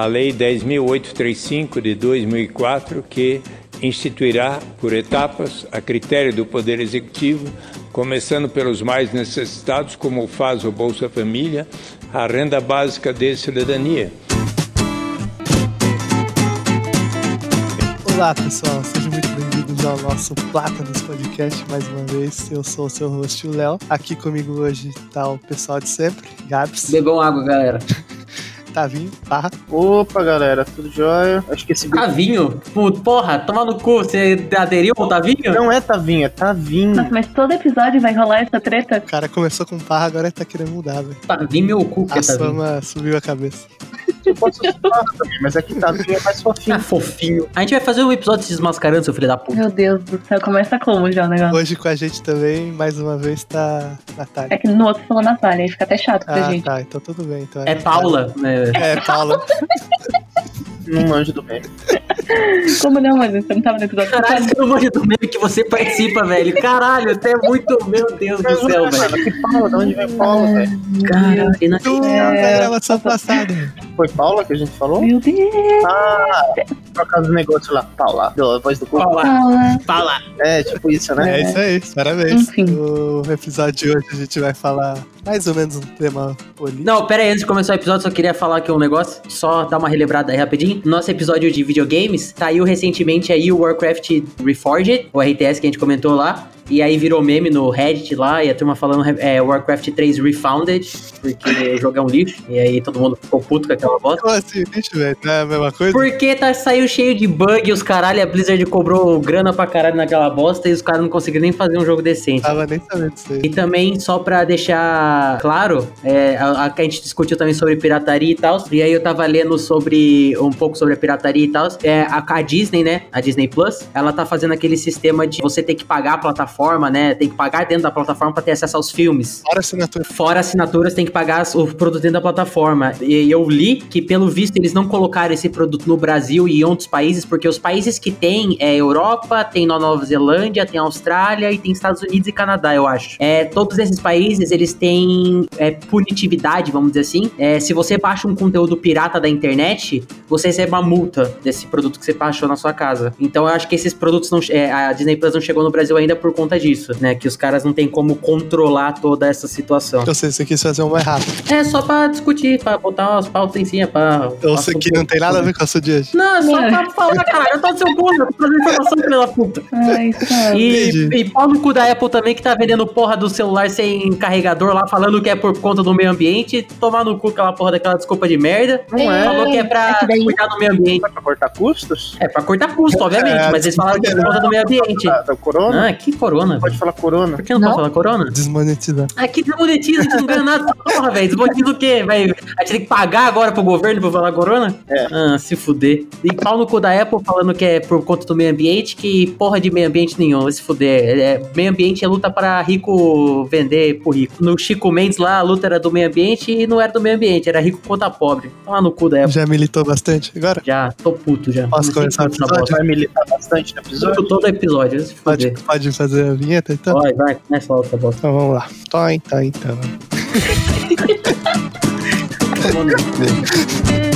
a Lei 10.835 de 2004, que instituirá, por etapas, a critério do Poder Executivo, começando pelos mais necessitados, como faz o Bolsa Família, a renda básica de cidadania. Olá pessoal, sejam muito bem-vindos ao nosso Plátanos Podcast mais uma vez. Eu sou o seu host, o Léo. Aqui comigo hoje tá o pessoal de sempre, Gabs. Bebam água, galera. Tavinho, barra. Opa, galera, tudo jóia? Acho que esse Tavinho? Puto, porra, toma no cu, você aderiu ao Tavinho? Não é Tavinho, é Tavinho. Nossa, mas todo episódio vai rolar essa treta? O cara começou com barra, agora tá querendo mudar, velho. Tavinho meu cu que A é Tavinho. fama subiu a cabeça. Eu posso falar também, mas é que Tavinho é mais fofinho. Ah, fofinho. A gente vai fazer um episódio se desmascarando, seu filho da puta. Meu Deus do céu, começa como já o negócio? Hoje com a gente também, mais uma vez, tá Natália. É que no outro falou Natália, aí fica até chato pra Ah, gente. tá, então tudo bem. Então É Paula, né? É, Paula. Não manjo do meme. Como não, mas você não tava no episódio Caralho, passado? você não manja do meme que você participa, velho. Caralho, até muito. Meu Deus do céu, velho. Mano, que Paula? De onde vem Paula, velho? Caralho, e na- Tu É. gravação passada. Foi Paula que a gente falou? Meu Deus! Ah, por causa do negócio lá. Paula, a voz do corpo. Paula, Fala. fala. É, tipo isso, né? É isso aí, parabéns. Enfim. No episódio de hoje a gente vai falar mais ou menos um tema político. Não, pera aí, antes de começar o episódio, só queria falar aqui um negócio. Só dar uma relembrada aí rapidinho. Nosso episódio de videogames saiu recentemente aí o Warcraft Reforged, o RTS que a gente comentou lá. E aí virou meme no Reddit lá, e a turma falando é, Warcraft 3 Refounded, porque o jogo é um lixo. E aí todo mundo ficou puto com aquela bosta. Como assim, bicho, velho? Não é a mesma coisa? Porque tá, saiu cheio de bug, os caralho, a Blizzard cobrou grana pra caralho naquela bosta e os caras não conseguiram nem fazer um jogo decente. Tava nem sabendo disso aí. E também, só pra deixar claro, é, a, a gente discutiu também sobre pirataria e tal. E aí eu tava lendo sobre um pouco sobre a pirataria e tal. É, a, a Disney, né? A Disney Plus, ela tá fazendo aquele sistema de você ter que pagar a plataforma, né? Tem que pagar dentro da plataforma pra ter acesso aos filmes. Fora assinatura. Fora assinaturas, tem que pagar o produto dentro da plataforma. E eu li que, pelo visto, eles não colocaram esse produto no Brasil e em outros países, porque os países que tem é Europa, tem Nova Zelândia, tem Austrália e tem Estados Unidos e Canadá, eu acho. É, todos esses países, eles têm é, punitividade, vamos dizer assim. É, se você baixa um conteúdo pirata da internet, você recebe uma multa desse produto que você baixou na sua casa. Então eu acho que esses produtos não. É, a Disney Plus não chegou no Brasil ainda por conta disso, né? Que os caras não têm como controlar toda essa situação. Então você quis fazer um mais rápido. É só pra discutir, pra botar umas pautas em cima, pra. Então você que não tem nada a ver com a sua hoje. Não, é só pra falar, caralho, eu tô no seu cu, eu tô fazendo informação, filho da puta. Ai, sabe. E, e pau no cu da Apple também, que tá vendendo porra do celular sem carregador lá, falando que é por conta do meio ambiente. Tomar no cu aquela porra daquela desculpa de merda. Não é. Falou que é pra É que cuidar do meio ambiente. Pra cortar custos? É, pra cortar custo, obviamente, É, mas eles falaram que é por conta do meio ambiente. Da, da corona? Ah, que corona? Pode falar corona? Por que não, Não. pode falar corona? Desmonetizar. Ah, que desmonetiza, que não ganha nada porra, velho. Desmonetiza o quê? Vai, a gente tem que pagar agora pro governo pra falar corona? É. Ah, se fuder. E pau no cu da Apple falando que é por conta do meio ambiente, que porra de meio ambiente nenhum, vai se fuder. É, meio ambiente é luta para rico vender pro rico. No Chico Mendes lá, a luta era do meio ambiente e não era do meio ambiente, era rico contra pobre. Toma no cu da Apple. Já militou bastante agora? Já, tô puto já. Posso começar o episódio? Vai militar bastante no episódio? Todo episódio, Pode, pode fazer a vinheta então? Vai, vai, começa logo essa bosta. Então vamos lá. Tá, então, então.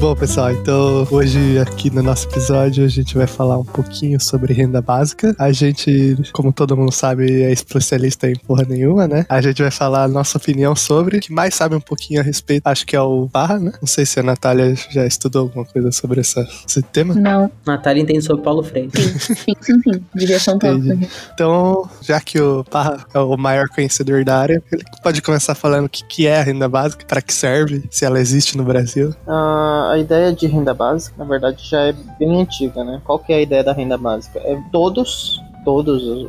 Bom, pessoal, então hoje aqui no nosso episódio a gente vai falar um pouquinho sobre renda básica. A gente, como todo mundo sabe, é especialista em porra nenhuma, né? A gente vai falar a nossa opinião sobre, que mais sabe um pouquinho a respeito, acho que é o Barra, né? Não sei se a Natália já estudou alguma coisa sobre essa, esse tema. Não, Natália entende sobre Paulo Freire. sim, sim, sim, sim. Devia ser um pouco. Entendi. Então, já que o Barra é o maior conhecedor da área, ele pode começar falando o que, que é a renda básica, para que serve, se ela existe no Brasil. Ah, a ideia de renda básica, na verdade, já é bem antiga, né? Qual que é a ideia da renda básica? É todos todos,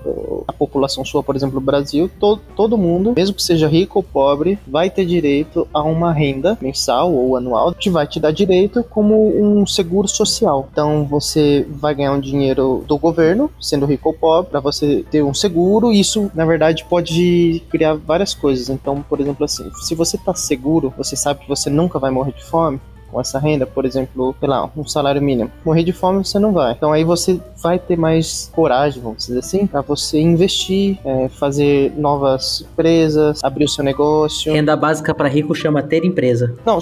a população sua, por exemplo, o Brasil, to- todo mundo, mesmo que seja rico ou pobre, vai ter direito a uma renda mensal ou anual que vai te dar direito como um seguro social. Então você vai ganhar um dinheiro do governo, sendo rico ou pobre, para você ter um seguro. Isso, na verdade, pode criar várias coisas. Então, por exemplo, assim, se você tá seguro, você sabe que você nunca vai morrer de fome. Com essa renda, por exemplo, sei lá, um salário mínimo. Morrer de fome você não vai. Então aí você vai ter mais coragem, vamos dizer assim, para você investir, é, fazer novas empresas, abrir o seu negócio. Renda básica para rico chama ter empresa. Não,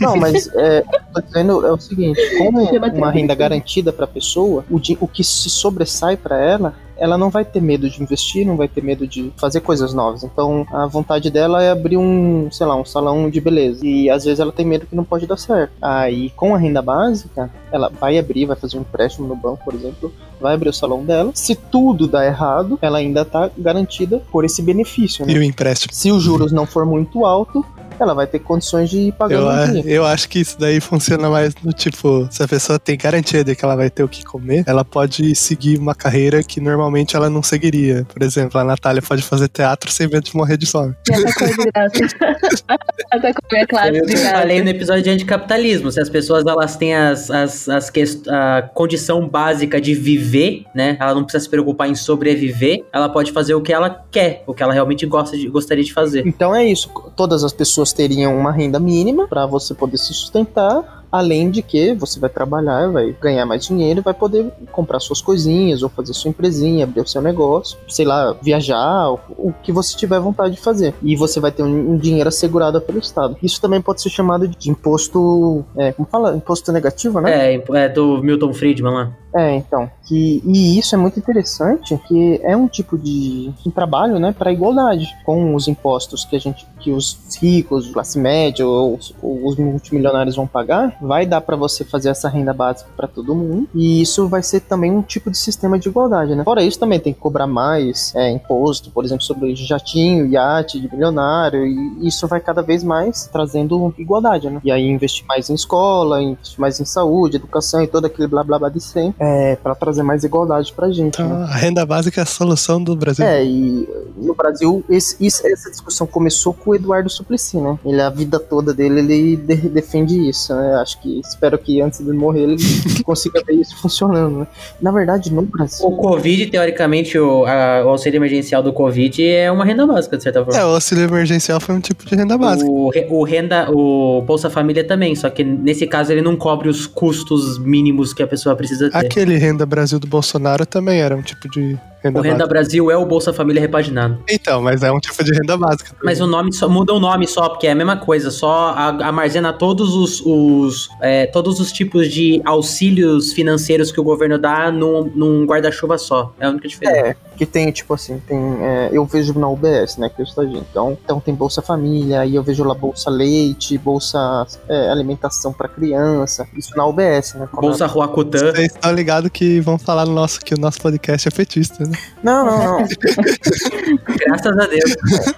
não mas é, tô dizendo é o seguinte, como uma renda garantida para a pessoa, o, o que se sobressai para ela ela não vai ter medo de investir, não vai ter medo de fazer coisas novas. Então, a vontade dela é abrir um, sei lá, um salão de beleza. E às vezes ela tem medo que não pode dar certo. Aí, com a renda básica, ela vai abrir, vai fazer um empréstimo no banco, por exemplo, vai abrir o salão dela. Se tudo dá errado, ela ainda tá garantida por esse benefício, né? E o empréstimo. Se os juros não for muito alto, ela vai ter condições de ir pagando Eu, um a- dinheiro. eu acho que isso daí funciona mais no tipo, se a pessoa tem garantia de que ela vai ter o que comer, ela pode seguir uma carreira que normalmente ela não seguiria. Por exemplo, a Natália pode fazer teatro sem medo de morrer de fome. E essa coisa de graça. essa coisa é classe Eu de graça. falei no episódio de anticapitalismo. Se as pessoas elas têm as, as, as quest... a condição básica de viver, né? Ela não precisa se preocupar em sobreviver, ela pode fazer o que ela quer, o que ela realmente gosta de, gostaria de fazer. Então é isso. Todas as pessoas teriam uma renda mínima para você poder se sustentar. Além de que você vai trabalhar, vai ganhar mais dinheiro, vai poder comprar suas coisinhas, ou fazer sua empresinha, abrir o seu negócio, sei lá, viajar, o, que você tiver vontade de fazer. E você vai ter um, dinheiro assegurado pelo Estado. Isso também pode ser chamado de imposto. É, como fala? Imposto negativo, né? É, é do Milton Friedman lá. É, então. Que, e isso é muito interessante, que é um tipo de um trabalho, né, para igualdade com os impostos que a gente, que os ricos, classe média ou os, ou os multimilionários vão pagar, vai dar para você fazer essa renda básica para todo mundo. E isso vai ser também um tipo de sistema de igualdade, né? Fora isso, também tem que cobrar mais é, imposto, por exemplo, sobre jatinho, iate de milionário, e isso vai cada vez mais trazendo igualdade, né? E aí investir mais em escola, investir mais em saúde, educação e todo aquele blá blá blá de sempre é, para trazer mais igualdade pra gente. Então, né? a renda básica é a solução do Brasil. É, e no Brasil esse- isso- essa discussão começou com o Eduardo Suplicy, né? Ele, a vida toda dele, ele de- defende isso, né? Acho que, espero que antes de morrer ele consiga ver isso funcionando, né? Na verdade, no Brasil... O Covid, teoricamente, o, a- o auxílio emergencial do Covid é uma renda básica, de certa forma. É, o auxílio emergencial foi um tipo de renda básica. O, o renda, o Bolsa Família também, só que nesse caso ele não cobre os custos mínimos que a pessoa precisa ter. Aquele Renda Brasil do Bolsonaro também era um tipo de renda o Renda básica. Brasil é o Bolsa Família repaginado. Então, mas é um tipo de renda básica. Mas o nome só muda o nome só, porque é a mesma coisa, só a- armazena todos os, os, é, todos os tipos de auxílios financeiros que o governo dá num, num guarda-chuva só. É a única diferença. É, que tem, tipo assim, tem. é, eu vejo na UBS, né, que eu estou então, então tem Bolsa Família, aí eu vejo lá Bolsa Leite, Bolsa é, Alimentação para Criança, isso na UBS, né? Bolsa Ruacutã. Vocês estão ligados que vão falar no nosso, que o nosso podcast é petista, Não, não, não, não Graças a Deus.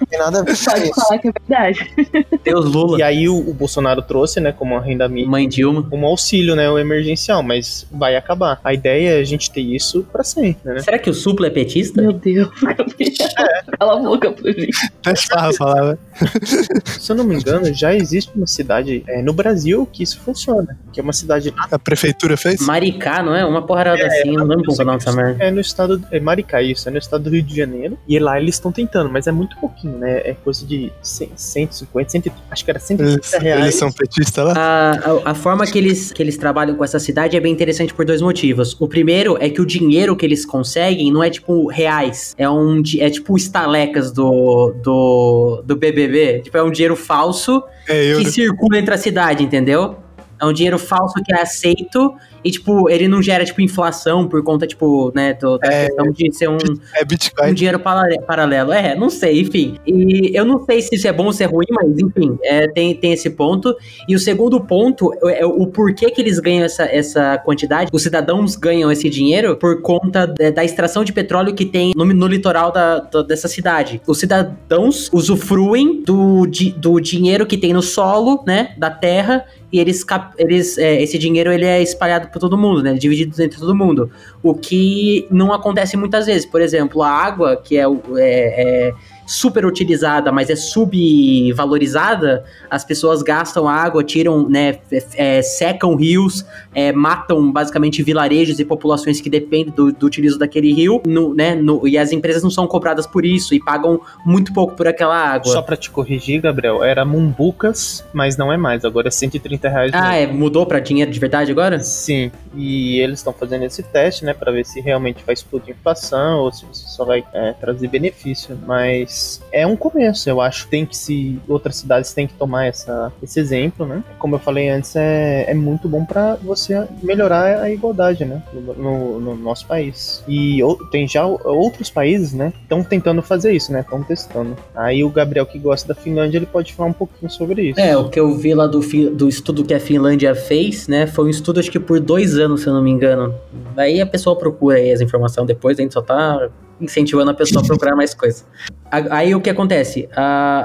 tem nada a ver com Pode isso. falar que é verdade. Deus Lula. E aí o, o Bolsonaro trouxe, né, como uma renda mínima, Mãe Dilma. um auxílio, né, o emergencial, mas vai acabar. A ideia é a gente ter isso pra sempre, né? Será que o Supla é petista? Meu Deus. Cala a boca pra mim. Até farra falar, né? Se eu não me engano, já existe uma cidade é, no Brasil que isso funciona, que é uma cidade A prefeitura fez? Maricá, não é? Uma porrada assim, não lembro como é o nome dessa merda. É no estado. É Maricá, isso, é no estado do Rio de Janeiro. E lá eles estão tentando, mas é muito pouquinho, né? É coisa de 100, 150, 100, acho que era 150 Eles, reais. eles são petistas lá? A, a, a forma que eles, que eles trabalham com essa cidade é bem interessante por dois motivos. O primeiro é que o dinheiro que eles conseguem não é tipo reais, é um é tipo estalecas do, do, do BBB. Tipo, é um dinheiro falso É que circula entre a cidade, entendeu? É um dinheiro falso que é aceito e, tipo, ele não gera, tipo, inflação por conta, tipo, né, do, da É. questão de ser um, É um Bitcoin. dinheiro parale- paralelo. É, não sei, enfim. E eu não sei se isso é bom ou se é ruim, mas enfim, é, tem, tem esse ponto. E o segundo ponto é o porquê que eles ganham essa, essa quantidade. Os cidadãos ganham esse dinheiro por conta da, extração de petróleo que tem no, no litoral da, da- dessa cidade. Os cidadãos usufruem do, di- do dinheiro que tem no solo, né, da terra. E eles, eles é, esse dinheiro ele é espalhado por todo mundo, né? Dividido entre todo mundo. O que não acontece muitas vezes. Por exemplo, a água, que é, é, é- super utilizada, mas é subvalorizada, as pessoas gastam água, tiram, né, é, secam rios, é, matam basicamente vilarejos e populações que dependem do, do utilizo daquele rio, no, né, no, e as empresas não são cobradas por isso e pagam muito pouco por aquela água. Só pra te corrigir, Gabriel, era Mumbucas, mas não é mais, agora é 130 reais. Ah, é, mudou pra dinheiro de verdade agora? Sim, e eles estão fazendo esse teste, né, pra ver se realmente vai explodir inflação ou se só vai é, trazer benefício, mas é um começo, eu acho. Tem que se outras cidades têm que tomar essa, esse exemplo, né? Como eu falei antes, é, é muito bom para você melhorar a igualdade, né, no, no, no nosso país. E tem já outros países, né, estão tentando fazer isso, né, estão testando. Aí o Gabriel que gosta da Finlândia, ele pode falar um pouquinho sobre isso. É, o que eu vi lá do, do estudo que a Finlândia fez, né, foi um estudo acho que por dois anos, se eu não me engano. Aí a pessoa procura aí as informações depois, a gente só tá incentivando a pessoa a procurar mais coisas. Aí o que acontece?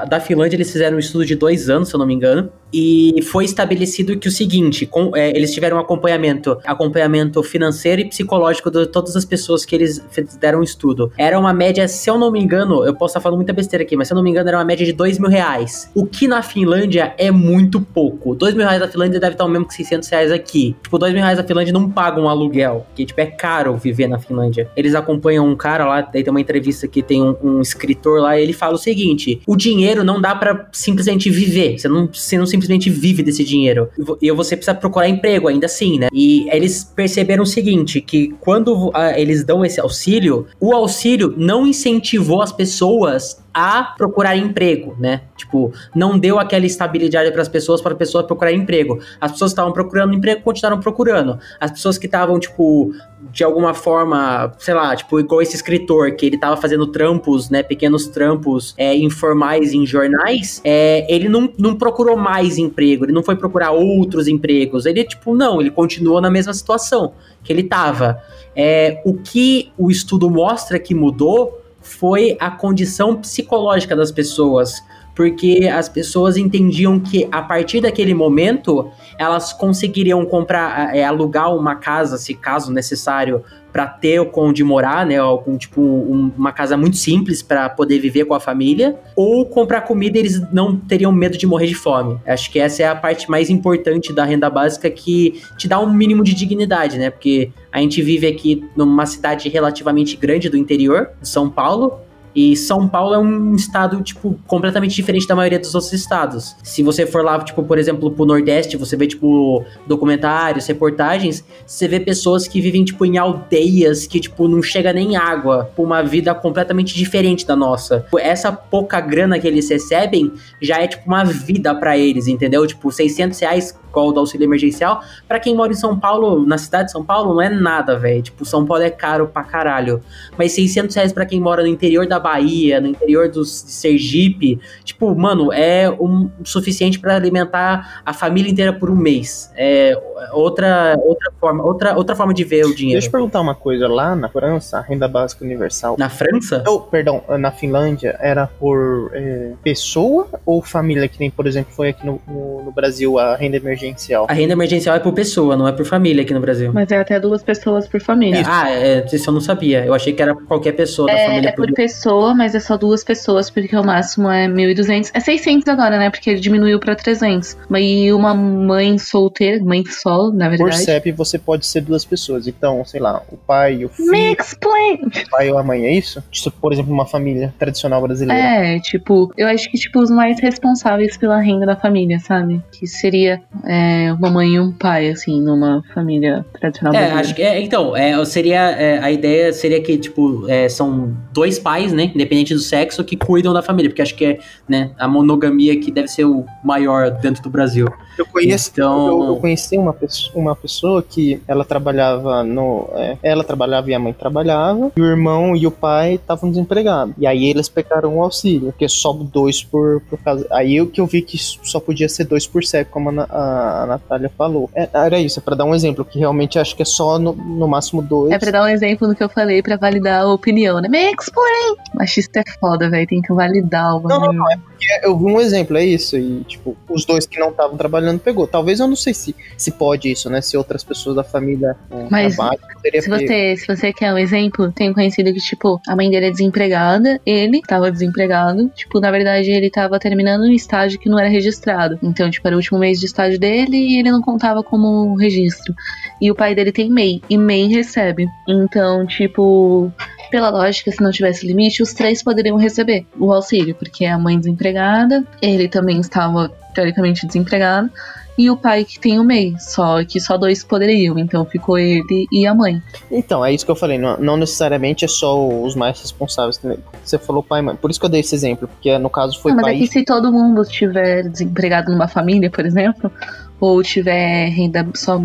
Da Finlândia eles fizeram um estudo de dois anos, se eu não me engano, e foi estabelecido que o seguinte, com, é, eles tiveram acompanhamento, acompanhamento financeiro e psicológico de todas as pessoas que eles deram estudo. Era uma média, se eu não me engano, eu posso estar falando muita besteira aqui, mas se eu não me engano era uma média de dois mil reais. O que na Finlândia é muito pouco. Dois mil reais da Finlândia deve estar o mesmo que 600 reais aqui. Tipo, dois mil reais da Finlândia não pagam um aluguel, que tipo, é caro viver na Finlândia. Eles acompanham um cara lá, daí tem uma entrevista que tem um, um escritor lá, ele fala o seguinte: o dinheiro não dá para simplesmente viver. Você não, você não simplesmente vive desse dinheiro. E você precisa procurar emprego ainda assim, né? E eles perceberam o seguinte: que quando uh, eles dão esse auxílio, o auxílio não incentivou as pessoas a procurar emprego, né? Tipo, não deu aquela estabilidade para as pessoas, para as pessoas procurar emprego. As pessoas estavam procurando emprego, continuaram procurando. As pessoas que estavam, tipo, de alguma forma, sei lá, tipo, igual esse escritor, que ele tava fazendo trampos, né, pequenos trampos é, informais em jornais, é, ele não, não procurou mais emprego, ele não foi procurar outros empregos. Ele, tipo, não, ele continuou na mesma situação que ele tava. É, o que o estudo mostra que mudou foi a condição psicológica das pessoas, porque as pessoas entendiam que a partir daquele momento elas conseguiriam comprar, é, alugar uma casa, se caso necessário, para ter onde morar, né? Algum tipo um, uma casa muito simples para poder viver com a família, ou comprar comida eles não teriam medo de morrer de fome. Acho que essa é a parte mais importante da renda básica que te dá um mínimo de dignidade, né? Porque a gente vive aqui numa cidade relativamente grande do interior São Paulo, e São Paulo é um estado, tipo, completamente diferente da maioria dos outros estados. Se você for lá, tipo, por exemplo, pro Nordeste, você vê, tipo, documentários, reportagens, você vê pessoas que vivem, tipo, em aldeias que, tipo, não chega nem água, uma vida completamente diferente da nossa. Essa pouca grana que eles recebem já é, tipo, uma vida para eles, entendeu? Tipo, 600 reais igual do auxílio emergencial, para quem mora em São Paulo, na cidade de São Paulo, não é nada, velho. Tipo, São Paulo é caro pra caralho. Mas 600 reais pra quem mora no interior da Bahia, no interior do Sergipe, tipo, mano, é o suficiente para alimentar a família inteira por um mês. É outra, outra forma, outra, outra forma de ver o dinheiro. Deixa eu perguntar uma coisa, lá na França, a renda básica universal. Na França? Oh, perdão, na Finlândia era por é, pessoa ou família, que nem, por exemplo, foi aqui no, no, no Brasil a renda emergencial? A renda emergencial é por pessoa, não é por família aqui no Brasil. Mas é até duas pessoas por família. Ah, é, isso eu não sabia. Eu achei que era qualquer pessoa da é, família. É por pessoa, mas é só duas pessoas, porque o máximo é 1.200. É 600 agora, né? Porque ele diminuiu pra 300. E uma mãe solteira, mãe solo, na verdade. Por CEP você pode ser duas pessoas. Então, sei lá, o pai e o filho. Me explain! O pai ou a mãe, é isso? Tipo, por exemplo, uma família tradicional brasileira. É, tipo, eu acho que, tipo, os mais responsáveis pela renda da família, sabe? Que seria é, uma mãe e um pai, assim, numa família tradicional é, brasileira. Acho que, é, então, é, seria, é, a ideia seria que, tipo, é, são dois pais, né, independente do sexo, que cuidam da família, porque acho que é, né, a monogamia que deve ser o maior dentro do Brasil. Eu conheço, então... eu, eu conheci uma pessoa, uma pessoa que ela trabalhava no, é, ela trabalhava e a mãe trabalhava, e o irmão e o pai estavam desempregados. E aí eles pegaram o auxílio, porque só dois por, por casa. Aí o que eu vi que só podia ser dois por século, como a, a, a Natália falou. É, era isso, é pra dar um exemplo, que realmente acho que é só no, no máximo dois. É pra dar um exemplo do que eu falei, pra validar a opinião, né? Me explain! Machista é foda, velho. Tem que validar o Não, não, não. É porque eu vi um exemplo, é isso. E, tipo, os dois que não estavam trabalhando pegou. Talvez eu não sei se, se pode isso, né? Se outras pessoas da família é, Mas trabalham, poderia Se você, se você quer um exemplo, tem um conhecido que, tipo, a mãe dele é desempregada, ele tava desempregado, tipo, na verdade ele tava terminando um estágio que não era registrado. Então, tipo, era o último mês de estágio dele e ele não contava como registro. E o pai dele tem MEI, e MEI recebe. Então, tipo, pela lógica, se não tivesse limite, os três poderiam receber o auxílio, porque a mãe desempregada, ele também estava teoricamente desempregado. E o pai que tem o MEI, só que só dois poderiam, então ficou ele e a mãe. Então, é isso que eu falei. Não, não necessariamente é só os mais responsáveis. Você falou pai e mãe. Por isso que eu dei esse exemplo. Porque no caso foi Não, mas pai é que se todo mundo estiver desempregado numa família, por exemplo, ou tiver renda só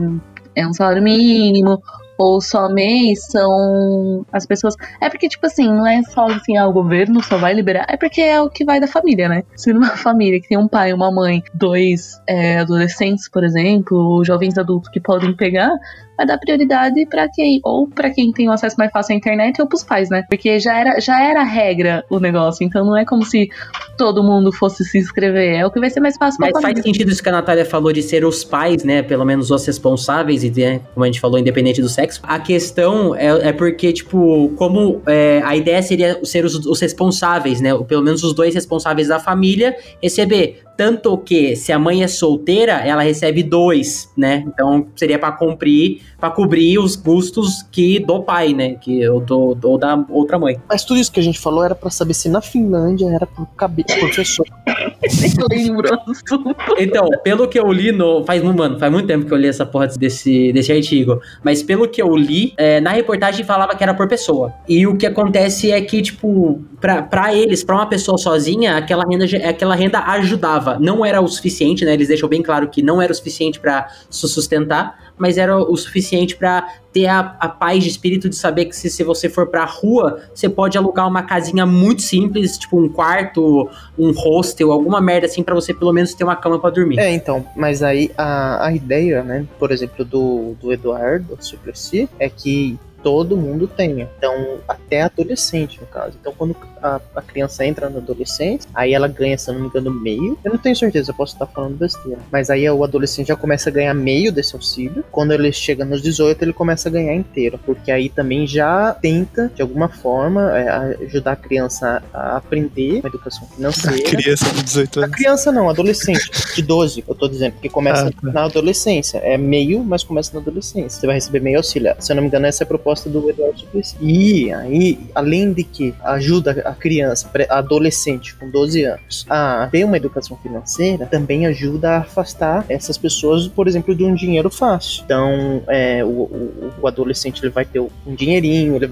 é um salário mínimo, ou só mês, são as pessoas. É porque, tipo assim, não é só assim, ah, o governo só vai liberar, é porque é o que vai da família, né? Se numa família que tem um pai, uma mãe, dois é, adolescentes, por exemplo, ou jovens adultos que podem pegar, vai dar prioridade pra quem? Ou pra quem tem um acesso mais fácil à internet ou pros pais, né? Porque já era, já era regra o negócio, então não é como se todo mundo fosse se inscrever, é o que vai ser mais fácil Mas faz família. sentido isso que a Natália falou de ser os pais, né? Pelo menos os responsáveis, e né, como a gente falou, independente do sexo. A questão é, é porque, tipo, como é, a ideia seria ser os, os responsáveis, né? Ou Pelo menos os dois responsáveis da família receber. Tanto que, se a mãe é solteira, ela recebe dois, né? Então seria pra cumprir, para cobrir os custos que do pai, né? Que ou, do, ou da outra mãe. Mas tudo isso que a gente falou era pra saber se na Finlândia era por, cabe... por pessoa. Lembro do assunto. Então, pelo que eu li no. Faz, mano, faz muito tempo que eu li essa porra desse, desse artigo. Mas pelo que eu li, é, na reportagem falava que era por pessoa. E o que acontece é que, tipo, pra, pra eles, pra uma pessoa sozinha, aquela renda, aquela renda ajudava. Não era o suficiente, né? Eles deixam bem claro que não era o suficiente pra se sustentar, mas era o suficiente pra ter a, a paz de espírito de saber que se, se você for pra rua, você pode alugar uma casinha muito simples, tipo um quarto, um hostel, alguma merda assim, pra você pelo menos ter uma cama pra dormir. É, então, mas aí a, a ideia, né, por exemplo, do, do Eduardo Suplicy é que todo mundo tenha. Então, até adolescente, no caso. Então, quando a, a criança entra na adolescência, aí ela ganha, se eu não me engano, meio. Eu não tenho certeza, eu posso estar falando besteira. Mas aí o adolescente já começa a ganhar meio desse auxílio. Quando ele chega nos 18, ele começa a ganhar inteiro. Porque aí também já tenta, de alguma forma, é, ajudar a criança a aprender uma educação A financeira. criança de 18 A anos. criança não, adolescente, de 12, eu tô dizendo, porque começa Ah, tá. na adolescência. É meio, mas começa na adolescência. Você vai receber meio auxílio. Se eu não me engano, essa é a proposta do Eduardo Suplicy. E aí, além de que ajuda a criança, adolescente com 12 anos, a ter uma educação financeira, também ajuda a afastar essas pessoas, por exemplo, de um dinheiro fácil. Então, é, o, o- o adolescente ele vai ter um dinheirinho, ele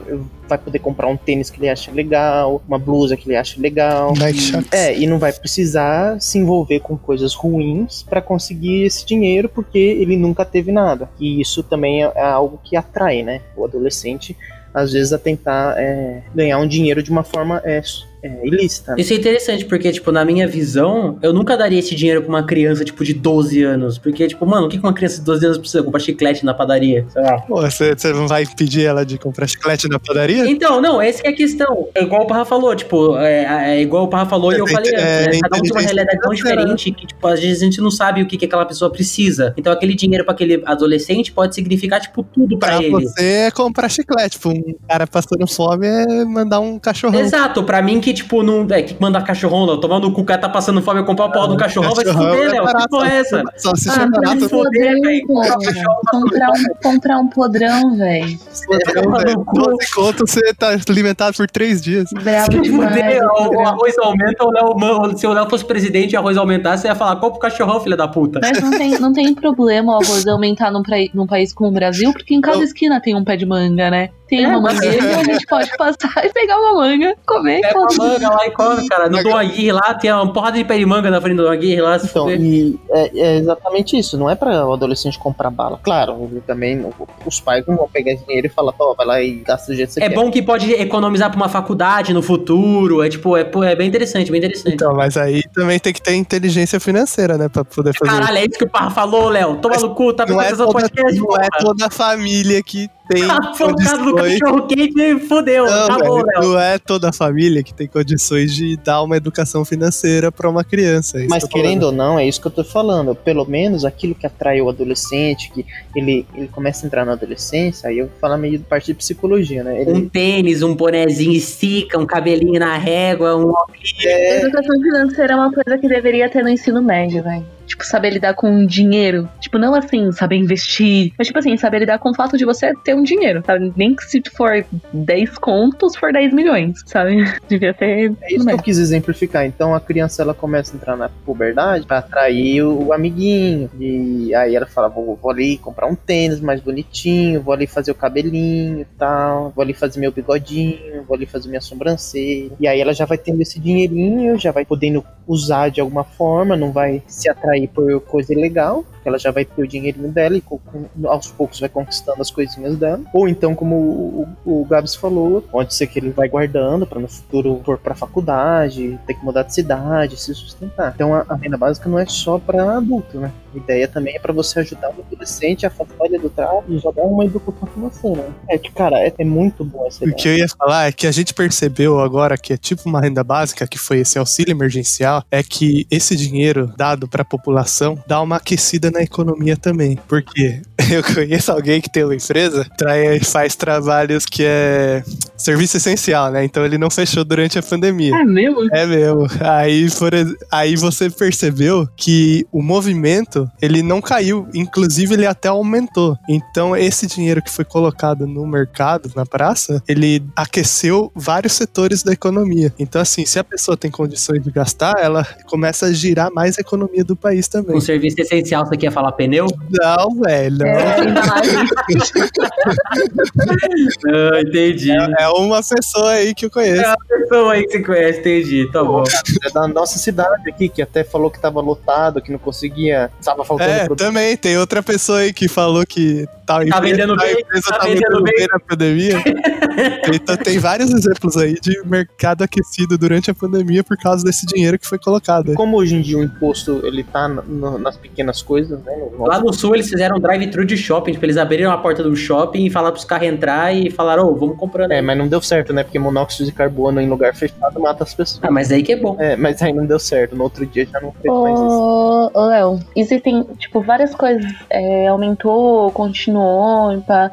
vai poder comprar um tênis que ele acha legal, uma blusa que ele acha legal. Shox. É, e não vai precisar se envolver com coisas ruins pra conseguir esse dinheiro, porque ele nunca teve nada. E isso também é é algo que atrai, né? O adolescente, às vezes, a tentar é, ganhar um dinheiro de uma forma é, é, ilícita. né? Isso é interessante, porque, tipo, na minha visão, eu nunca daria esse dinheiro pra uma criança, tipo, de 12 anos. Porque, tipo, mano, o que uma criança de 12 anos precisa? Comprar chiclete na padaria? Sei lá. Pô, você, você não vai impedir ela de comprar chiclete na padaria? Então, não, essa que é a questão. É igual o Parra falou, tipo, é, é igual o Parra falou e eu É, falei antes, é, né? Cada um tem uma realidade tão financeira, diferente que, tipo, às vezes a gente não sabe o que, que aquela pessoa precisa. Então, aquele dinheiro pra aquele adolescente pode significar, tipo, tudo pra, Pra ele. você é comprar chiclete. Tipo, um cara passando fome é mandar um cachorrão. Exato, pra mim que, tipo, não. É, que manda cachorrão, Léo. Tomando o cu, o cara tá passando fome, eu comprar o pau do cachorrão, vai se Cachorrão fuder, é Léo. Que porra é essa? Só se Ah, se velho. Pô. Comprar um, comprar um podrão, velho. podrão, velho. 12 conto, você tá alimentado por 3 dias. Bravo Se fuder, o, arroz aumenta, o Léo, mano, se o Léo fosse presidente e o arroz aumentasse, você ia falar, compra o cachorrão, filha da puta. Mas não tem, não tem problema o arroz aumentar num, pra- num país como o Brasil, porque em cada esquina tem um pé de manga, né? Tem É, uma mangueira, a gente pode passar e pegar uma manga, comer. Pega pô. uma manga lá e come, cara. No Dom Aguirre lá, tem uma porrada de pé de manga na frente do Dom Aguirre lá, se Então, e é, é exatamente isso. Não é para o adolescente comprar bala. Claro, também os pais não vão pegar dinheiro e falar, ó, vai lá e gasta do jeito que você É quer. bom que pode economizar pra uma faculdade no futuro. É tipo, é, pô, é bem interessante, bem interessante. Então, mas aí também tem que ter inteligência financeira, né? Pra poder fazer Caralho, é isso que o Parra falou, Léo. Toma no cu, tá Não é, pensando toda, podcast, não é toda a família que tem no condições. cachorro quente, fudeu. Não, acabou, velho, Léo. não é toda a família que tem condições de dar uma educação financeira pra uma criança. é Mas que querendo ou não, é isso que eu tô falando. Pelo menos aquilo que atrai o adolescente, que ele, ele começa a entrar na adolescência, aí eu vou falar meio de parte de psicologia, né? Ele, Um tênis, um bonezinho estica, um cabelinho na régua, um Educação financeira é uma coisa que deveria ter no ensino médio, velho. Tipo, saber lidar com dinheiro. Tipo, não assim, saber investir. Mas, tipo assim, saber lidar com o fato de você ter um dinheiro, sabe? Nem que se for 10 contos, for 10 milhões, sabe? Devia ter. É isso que eu quis exemplificar. Então a criança ela começa a entrar na puberdade pra atrair o, o amiguinho. E aí ela fala: vou, vou ali comprar um tênis mais bonitinho, vou ali fazer o cabelinho e tal, vou ali fazer meu bigodinho, vou ali fazer minha sobrancelha. E aí ela já vai tendo esse dinheirinho, já vai podendo usar de alguma forma, não vai se atrair por coisa ilegal. Porque Ela já vai ter o dinheirinho dela e aos poucos vai conquistando as coisinhas dela. Ou então, como o, o, o Gabs falou, pode ser que ele vai guardando para no futuro for pra faculdade, ter que mudar de cidade, se sustentar. Então a, a renda básica não é só para adulto, né? A ideia também é para você ajudar o adolescente a ele do trabalho e já dar uma educação financeira. É que, cara, é, é muito bom essa O ideia. que eu ia falar é que a gente percebeu agora que é tipo uma renda básica, que foi esse auxílio emergencial, é que esse dinheiro dado pra população dá uma aquecida na economia também. Porque eu conheço alguém que tem uma empresa, trai- faz trabalhos que é serviço essencial, né? Então ele não fechou durante a pandemia. É mesmo? É mesmo. Aí, por aí você percebeu que o movimento ele não caiu, inclusive ele até aumentou. Então esse dinheiro que foi colocado no mercado, na praça, ele aqueceu vários setores da economia. Então assim, se a pessoa tem condições de gastar, ela começa a girar mais a economia do país também. um serviço essencial. Você quer falar pneu? Não, velho. não. É, embalagem. Ah, entendi. É uma pessoa aí que eu conheço. pessoa aí que você conhece, entendi. Tá bom. É da nossa cidade aqui, que até falou que tava lotado, que não conseguia. Tava faltando É, produto. também tem outra pessoa aí que falou que tá, Tá vendendo a bem, empresa tá tá, vendendo bem. bem na pandemia. então tem vários exemplos aí de mercado aquecido durante a pandemia por causa desse dinheiro que foi colocado. Como hoje em dia o imposto ele tá no- no- nas pequenas coisas, né? no- Lá no sul eles fizeram um drive-thru de shopping. Tipo, eles abriram a porta do shopping e falaram pros carros entrar e falaram, ô, vamos comprando. É, mas não deu certo, né? Porque monóxido de carbono em lugar fechado mata as pessoas. Ah, mas aí que é bom. É, mas aí não deu certo. No outro dia já não fez mais isso. Ô, ô, Léo, existem, tipo, várias coisas. É, aumentou, continuou,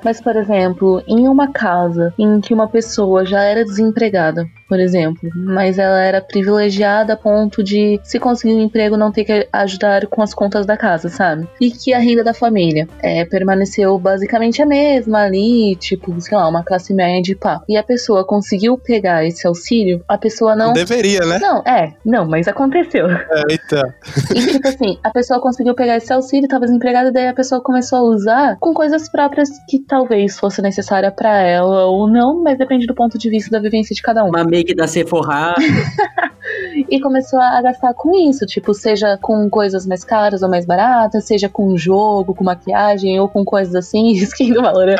mas, por exemplo, em uma casa em que uma pessoa já era desempregada, por exemplo, mas ela era privilegiada a ponto de, se conseguir um emprego, não ter que ajudar com as contas da casa, sabe? E que a renda da família é, permaneceu basicamente a mesma ali, tipo, sei lá, uma classe média e pá. E a pessoa conseguiu pegar esse auxílio, a pessoa não. Deveria, né? Não, é, não, mas aconteceu. É, então. E tipo assim, a pessoa conseguiu pegar esse auxílio, tava desempregada, daí a pessoa começou a usar com coisas próprias que talvez fosse necessária pra ela ou não, mas depende do ponto de vista da vivência de cada um. Uma make da Sephora. E começou a gastar com isso, tipo, seja com coisas mais caras ou mais baratas, seja com jogo, com maquiagem ou com coisas assim, skin do Valorant.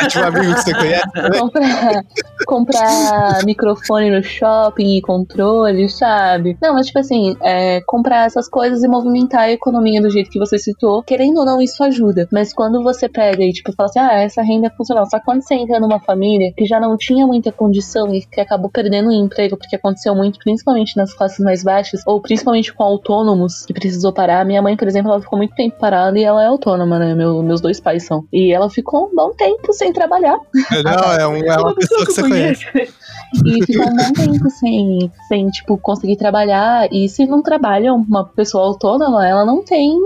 É tipo amigo que você conhece. comprar, comprar microfone no shopping e controle, sabe? Não, mas tipo assim, é, comprar essas coisas e movimentar a economia do jeito que você citou, querendo ou não, isso ajuda. Mas quando você pega e tipo fala assim, ah, essa renda é funcional. Só que quando você entra numa família que já não tinha muita condição e que acabou perdendo o emprego, porque aconteceu muito, principalmente nas classes mais baixas, ou principalmente com autônomos que precisou parar. Minha mãe, por exemplo, ela ficou muito tempo parada e ela é autônoma, né? Meu- meus dois pais são. E ela ficou um bom tempo sem trabalhar. Não, é, um- é uma pessoa que você conhece. E ficar um bom tempo sem, sem, tipo, conseguir trabalhar. E se não trabalha uma pessoa autônoma, ela não tem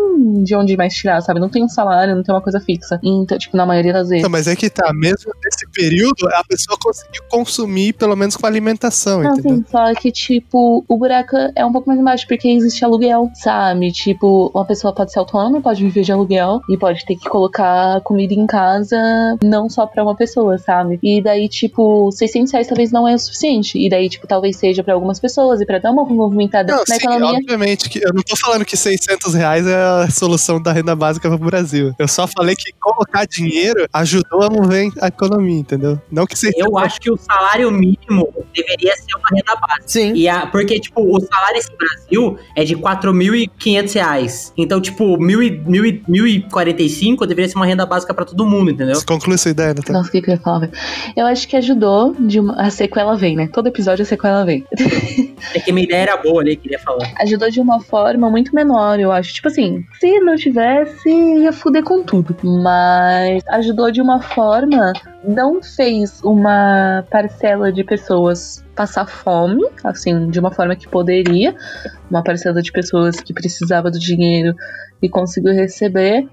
de onde mais tirar, sabe? Não tem um salário, não tem uma coisa fixa. Então, tipo, na maioria das vezes. Não, mas é que tá, mesmo nesse período, a pessoa conseguiu consumir, pelo menos com alimentação, Não, entendeu? sim, só que, tipo, o buraco é um pouco mais embaixo, porque existe aluguel, sabe? Tipo, uma pessoa pode ser autônoma, pode viver de aluguel e pode ter que colocar comida em casa, não só pra uma pessoa, sabe? E daí, tipo, 600 reais talvez não é o suficiente. E daí, tipo, talvez seja pra algumas pessoas e pra dar uma movimentada Não, na sim, economia. obviamente que eu não tô falando que 600 reais é a solução da renda básica pro Brasil. Eu só falei que colocar dinheiro ajudou a mover a economia, entendeu? Não que 600 Eu acho que o salário mínimo deveria ser uma renda básica. Sim. E a, porque, tipo, o salário esse Brasil é de 4.500 reais. Então, tipo, 1.045 deveria ser uma renda básica pra todo mundo, entendeu? Você conclui essa ideia, Natália? Nossa, o que, que eu ia falar? Eu acho que ajudou de uma... A sequela vem, né? Todo episódio a sequela vem. É que minha ideia era boa ali, queria falar. ajudou de uma forma muito menor, eu acho. Tipo assim, se não tivesse, ia fuder com tudo. Mas ajudou de uma forma. Não fez uma parcela de pessoas passar fome, assim, de uma forma que poderia. Uma parcela de pessoas que precisava do dinheiro e conseguiu receber.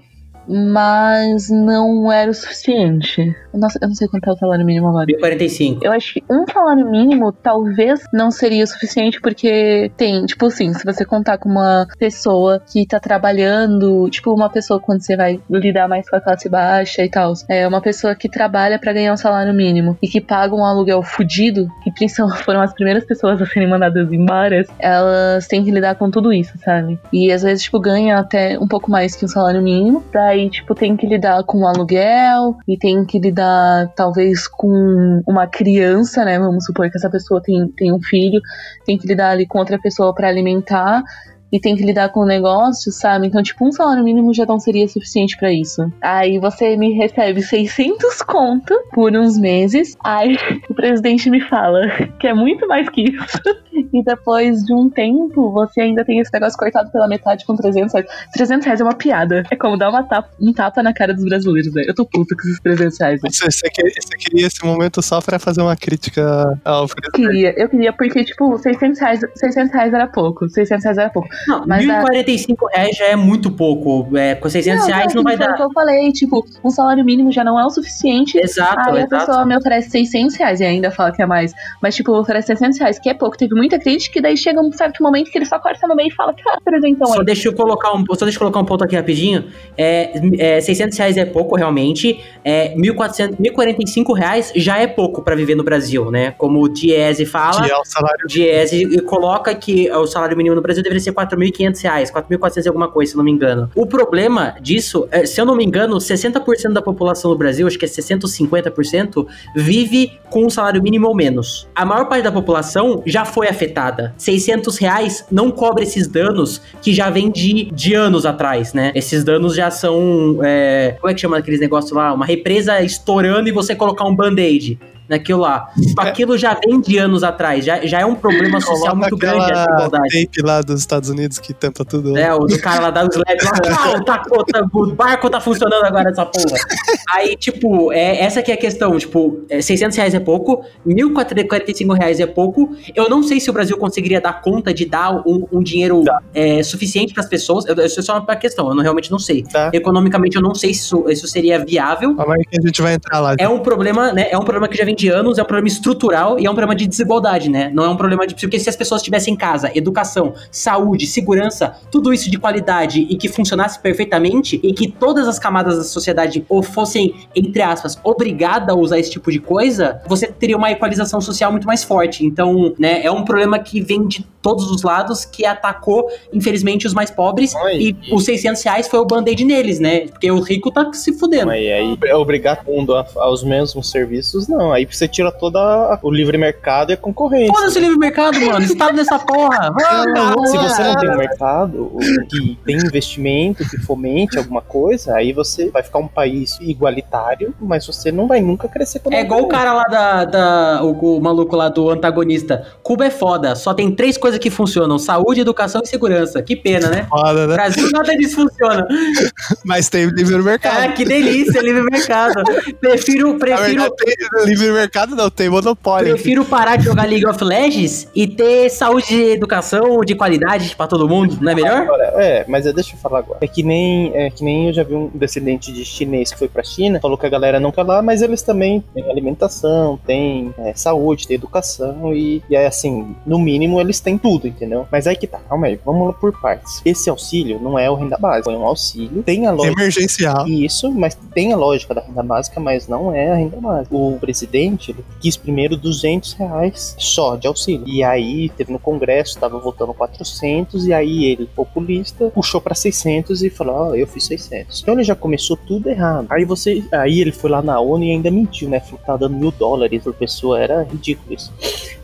Mas não era o suficiente. Nossa, eu não sei quanto é o salário mínimo agora. 1.045. Eu acho que um salário mínimo talvez não seria o suficiente, porque tem, tipo assim, se você contar com uma pessoa que tá trabalhando, tipo uma pessoa quando você vai lidar mais com a classe baixa e tal, é uma pessoa que trabalha pra ganhar um salário mínimo e que paga um aluguel fudido, que principalmente foram as primeiras pessoas a serem mandadas embora, elas têm que lidar com tudo isso, sabe? E às vezes, tipo, ganha até um pouco mais que um salário mínimo, daí, tipo, tem que lidar com o aluguel e tem que lidar talvez com uma criança, né? Vamos supor que essa pessoa tem, tem um filho, tem que lidar ali com outra pessoa para alimentar e tem que lidar com o negócio, sabe? Então, tipo, um salário mínimo já não seria suficiente pra isso. Aí você me recebe 600 conto por uns meses, aí o presidente me fala que é muito mais que isso. E depois de um tempo, você ainda tem esse negócio cortado pela metade com 300 reais. 300 reais é uma piada. É como dar uma tapa, um tapa na cara dos brasileiros, velho. Eu tô puta com esses 300 reais. velho. Você, você, queria, você queria esse momento só pra fazer uma crítica ao Eu queria, eu queria, porque, tipo, 600 reais, 600 reais era pouco. 600 reais era pouco. Não, Mas a- 1.045 reais já é muito pouco. É, com 600 reais não vai o dar. que eu falei, tipo, um salário mínimo já não é o suficiente. Exato, Aí a exato. pessoa me oferece 600 reais e ainda fala que é mais. Mas, tipo, oferece 600 reais, que é pouco. Teve muita crítica e daí chega um certo momento que ele só corta no meio e fala que, ah, presentão Só aí. deixa eu colocar um, só deixa eu colocar um ponto aqui rapidinho. É, é, 600 reais é pouco, realmente. É, 1.400, 1.045 reais já é pouco pra viver no Brasil, né? Como o Diese fala. que é o salário Diese coloca que o salário mínimo no Brasil deveria ser 4.500 reais, 4.400 e alguma coisa, se não me engano. O problema disso, é, se eu não me engano, 60% da população do Brasil, acho que é 60 ou 50%, vive com um salário mínimo ou menos. A maior parte da população já foi afetada. 600 reais não cobre esses danos que já vem de, de anos atrás, né? Esses danos já são, é, como é que chama aqueles negócios lá? Uma represa estourando e você colocar um band-aid naquilo lá. Tipo, Aquilo já vem de anos atrás, já, já é um problema social Coloca muito grande a aquela desigualdade. tape lá dos Estados Unidos que tampa tudo. É, o do cara lá dá os LED lá, pau, tacou, tá- o barco tá funcionando agora essa porra. Aí, tipo, é, essa que é a questão, tipo, é, 600 reais é pouco, 1.045 reais é pouco, eu não sei se o Brasil conseguiria dar conta de dar um, um dinheiro é, suficiente pras pessoas, Eu- isso é só uma questão, eu não, realmente não sei. Tá. Economicamente eu não sei se isso, isso seria viável, Calma aí que a gente vai entrar lá. é um problema, né? É um problema que já vem de anos, é um problema estrutural e é um problema de desigualdade, né? Não é um problema de. Porque se as pessoas tivessem em casa educação, saúde, segurança, tudo isso de qualidade e que funcionasse perfeitamente e que todas as camadas da sociedade ou fossem, entre aspas, obrigada a usar esse tipo de coisa, você teria uma equalização social muito mais forte. Então, né, é um problema que vem de todos os lados que atacou, infelizmente, os mais pobres Oi. e os 600 reais foi o band-aid neles, né? Porque o rico tá se fudendo. Mas aí é obrigar todo mundo a- aos mesmos serviços, não. Aí você tira toda a- o livre mercado e a concorrência. Foda-se o livre mercado, mano. Estado nessa porra. Se você não tem um mercado que tem investimento, que fomente alguma coisa, aí você vai ficar um país igualitário, mas você não vai nunca crescer É igual o cara lá da. da o, o maluco lá do antagonista. Cuba é foda. Só tem três coisas que funcionam: saúde, educação e segurança. Que pena, né? Foda, né? Brasil nada disso funciona. Mas tem livre mercado. Ah, que delícia, livre mercado. Prefiro, prefiro, verdade, tem livre mercado não, tem monopólio. prefiro parar de jogar League of Legends e ter saúde e educação de qualidade pra todo mundo, não é melhor? Agora, é, mas deixa eu falar agora. É que nem é que nem eu já vi um descendente de chinês que foi pra China, falou que a galera não quer lá, mas eles também têm alimentação, têm é, saúde, têm educação e, e é assim, no mínimo eles têm tudo, entendeu? Mas aí que tá, calma aí, vamos lá por partes. Esse auxílio não é o renda básica, é um auxílio, tem a lógica Emergencial. isso, mas tem a lógica da renda básica, mas não é a renda básica. O presidente ele quis primeiro 200 reais só de auxílio. E aí teve no Congresso, tava votando 400, e aí ele, populista, puxou pra 600 e falou: Ó, eu fiz 600. Então ele já começou tudo errado. Aí você. Aí ele foi lá na ONU e ainda mentiu, né? Falou tá dando mil dólares por pessoa, era ridículo isso.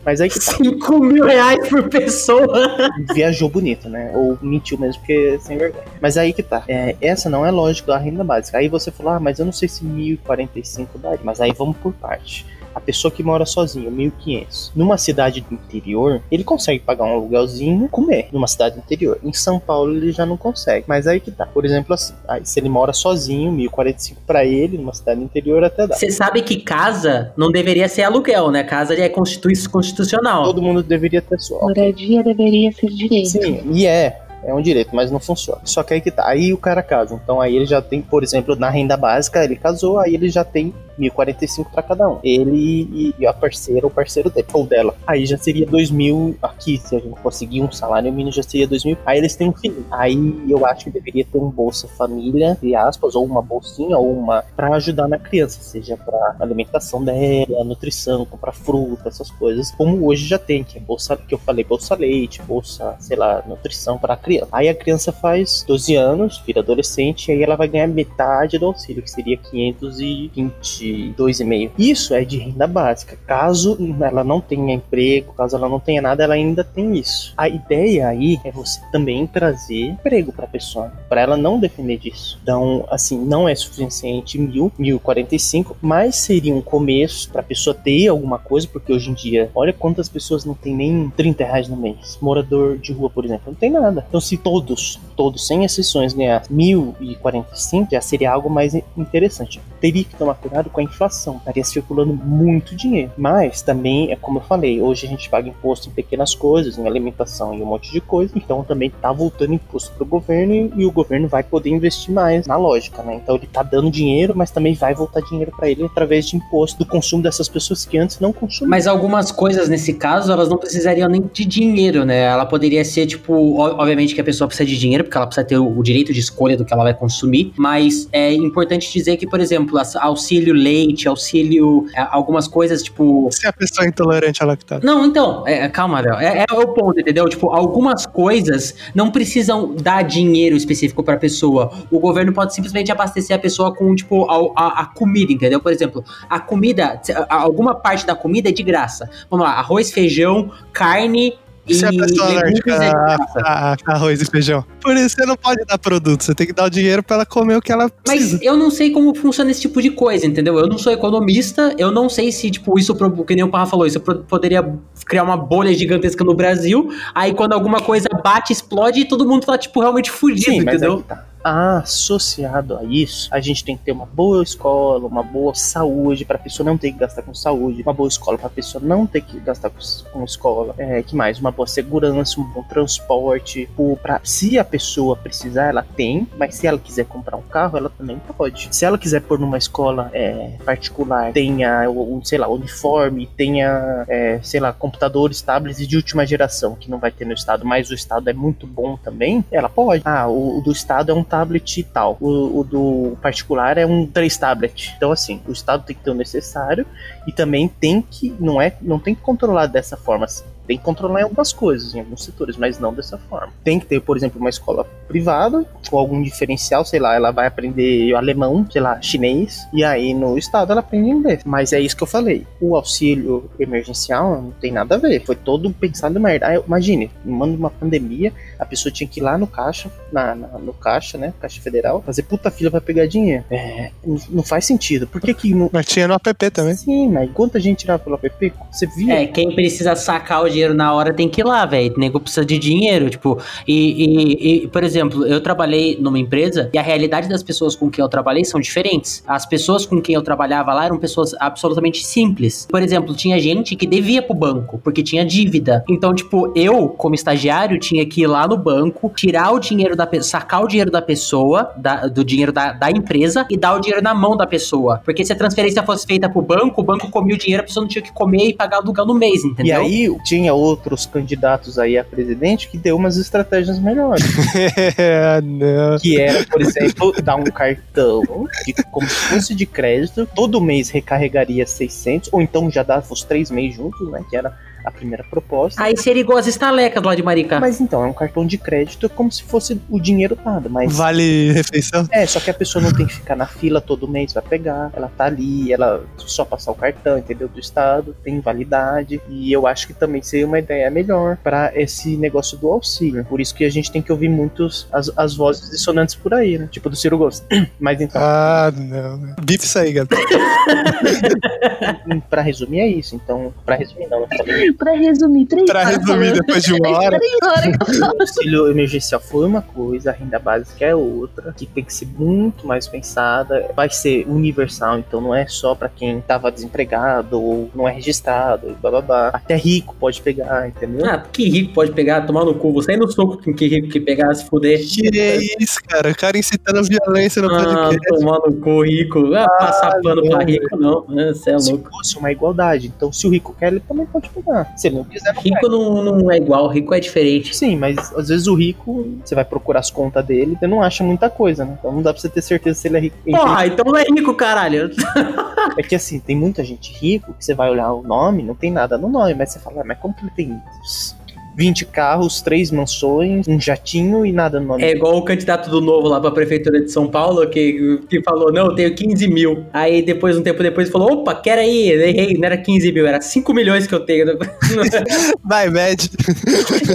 Mas aí que tá. 5 mil reais por pessoa. Viajou bonito, né? Ou mentiu mesmo, porque é sem vergonha. Mas aí que tá. É, essa não é lógica da renda básica. Aí você falou, ah, mas eu não sei se 1.045 dá. Mas aí vamos por parte. A pessoa que mora sozinho, 1.500. Numa cidade do interior, ele consegue pagar um aluguelzinho e comer. Numa cidade do interior. Em São Paulo ele já não consegue. Mas aí que tá. Por exemplo, assim, aí, se ele mora sozinho, 1.045 para ele, numa cidade do interior até dá. Você sabe que casa não deveria ser aluguel, né? Casa é constitui constitucional. Todo mundo deveria ter sua. Moradia deveria ser direito. Sim, e é. É um direito, mas não funciona. Só que aí que tá. Aí o cara casa. Então aí ele já tem, por exemplo, na renda básica, ele casou, aí ele já tem 1045 para cada um. Ele e a parceira, o parceiro dele, ou dela. Aí já seria 2000 aqui, se a gente conseguir um salário mínimo, já seria 2000. Aí eles têm um filho. Aí eu acho que deveria ter um Bolsa Família, entre aspas, ou uma bolsinha, ou uma, para ajudar na criança, seja para alimentação dela, nutrição, comprar fruta, essas coisas. Como hoje já tem, que é Bolsa, que eu falei, Bolsa Leite, Bolsa, sei lá, nutrição para a criança. Aí a criança faz 12 anos, vira adolescente, e aí ela vai ganhar metade do auxílio, que seria 520 de 2,5. Isso é de renda básica. Caso ela não tenha emprego, caso ela não tenha nada, ela ainda tem isso. A ideia aí é você também trazer emprego para a pessoa, para ela não depender disso. Então, assim, não é suficiente mil, mil quarenta e cinco, mas seria um começo para a pessoa ter alguma coisa, porque hoje em dia, olha quantas pessoas não tem nem 30 reais no mês. Morador de rua, por exemplo, não tem nada. Então, se todos, todos, sem exceções, ganhar e cinco, já seria algo mais interessante. Teria que tomar cuidado com a inflação. Estaria circulando muito dinheiro. Mas também, é como eu falei, hoje a gente paga imposto em pequenas coisas, em alimentação e um monte de coisa. Então também tá voltando imposto pro governo e, o governo vai poder investir mais na lógica, né? Então ele tá dando dinheiro, mas também vai voltar dinheiro para ele através de imposto do consumo dessas pessoas que antes não consumiam. Mas algumas coisas nesse caso, elas não precisariam nem de dinheiro, né? Ela poderia ser, tipo, obviamente que a pessoa precisa de dinheiro, porque ela precisa ter o direito de escolha do que ela vai consumir, mas é importante dizer que, por exemplo, auxílio leite, auxílio, é, algumas coisas, tipo. Se a pessoa é intolerante à lactose. Não, então, é, é calma. É, é, o ponto, entendeu? Tipo, algumas coisas não precisam dar dinheiro específico pra pessoa. O governo pode simplesmente abastecer a pessoa com, tipo, a, a, a comida, entendeu? Por exemplo, a comida, alguma parte da comida é de graça. Vamos lá, arroz, feijão, carne e se a pessoa alérgica a, a, arroz e feijão? Por isso você não pode dar produto, você tem que dar o dinheiro para ela comer o que ela precisa. Mas eu não sei como funciona esse tipo de coisa, entendeu? Eu não sou economista, eu não sei se, tipo, isso, que nem o Parra falou, isso poderia criar uma bolha gigantesca no Brasil, aí quando alguma coisa bate, explode e todo mundo tá, tipo, realmente fudido, Sim, entendeu? Mas tá associado a isso, a gente tem que ter uma boa escola, uma boa saúde para a pessoa não ter que gastar com saúde, uma boa escola para a pessoa não ter que gastar com, escola, é, que mais, uma boa segurança, um bom transporte, para se a pessoa precisar, ela tem, mas se ela quiser comprar um carro, ela também pode. Se ela quiser pôr numa escola é, particular, tenha, um, sei lá, uniforme, tenha, é, sei lá, computadores, tablets de última geração, que não vai ter no estado, mas o estado é muito bom também, ela pode. Ah, o, o do estado é um tablet e tal. O, o, do particular é um três tablet. Então, assim, o Estado tem que ter o necessário e também tem que, não é, não tem que controlar dessa forma assim. Tem que controlar em algumas coisas, em alguns setores, mas não dessa forma. Tem que ter, por exemplo, uma escola privada com algum diferencial, sei lá, ela vai aprender alemão, sei lá, chinês, e aí no estado ela aprende inglês. Mas é isso que eu falei. O auxílio emergencial não tem nada a ver. Foi todo pensado merda. Ah, imagine, manda uma pandemia, a pessoa tinha que ir lá no caixa, na, na, no caixa, né? Caixa Federal, fazer puta fila pra pegar dinheiro. É, não, não faz sentido. Por que que. Não... Mas tinha no app também. Sim, mas quanta gente tirava pelo app? Você via? É, quem precisa sacar o dinheiro na hora tem que ir lá, velho. O nego precisa de dinheiro, tipo. E, e, e, por exemplo, eu trabalhei numa empresa e a realidade das pessoas com quem eu trabalhei são diferentes. As pessoas com quem eu trabalhava lá eram pessoas absolutamente simples. Por exemplo, tinha gente que devia pro banco, porque tinha dívida. Então, tipo, eu, como estagiário, tinha que ir lá no banco, tirar o dinheiro da sacar o dinheiro da pessoa, da, do dinheiro da, da empresa, e dar o dinheiro na mão da pessoa. Porque se a transferência fosse feita pro banco, o banco comia o dinheiro, a pessoa não tinha que comer e pagar aluguel no mês, entendeu? E aí tinha outro outros candidatos aí a presidente que deu umas estratégias melhores. é, não. Que era, por exemplo, dar um cartão de, como se fosse de crédito, todo mês recarregaria 600, ou então já dava os três meses juntos, né? Que era a primeira proposta. Aí seria igual as estalecas lá de Maricá. Mas então, é um cartão de crédito como se fosse o dinheiro dado, mas. Vale refeição? É, só que a pessoa não tem que ficar na fila todo mês vai pegar. Ela tá ali, ela só passar o cartão, entendeu? Do estado, tem validade. E eu acho que também seria uma ideia melhor para esse negócio do auxílio. Por isso que a gente tem que ouvir muitos as, as vozes dissonantes por aí, né? Tipo do Ciro Gomes. Mas então. Ah, não. Bife isso aí, Gabriel. pra resumir, é isso. Então, pra resumir, não, eu falei. Pra resumir, três Pra horas resumir, falando. depois de uma hora. Três horas que eu falo. O auxílio emergencial foi uma coisa, a renda básica é outra, que tem que ser muito mais pensada. Vai ser universal, então não é só pra quem tava desempregado ou não é registrado, e bababá. Até rico pode pegar, entendeu? Ah, que rico pode pegar, tomar no cu. Você aí no soco com que rico que pegar, se fuder. Que é isso, cara? O cara incitando a violência no Ah, podcast. tomar no cu, rico. Ah, passar pano pra rico, não. Você é Se louco. fosse uma igualdade, então se o rico quer, ele também pode pegar. Se ele não quiser, não Rico não, não é igual, rico é diferente. Sim, mas às vezes o rico, você vai procurar as contas dele, você não acha muita coisa, né? Então não dá pra você ter certeza se ele é rico. Porra, então não é rico, caralho. É que assim, tem muita gente rico que você vai olhar o nome, não tem nada no nome, mas você fala, ah, mas como que ele tem 20 carros, três mansões, um jatinho e nada no nome? É igual o candidato do novo lá pra prefeitura de São Paulo, que, que falou, não, eu tenho 15 mil. Aí depois, um tempo depois, falou, opa, quero aí, errei, não era 15 mil, era 5 milhões que eu tenho. Vai, mede.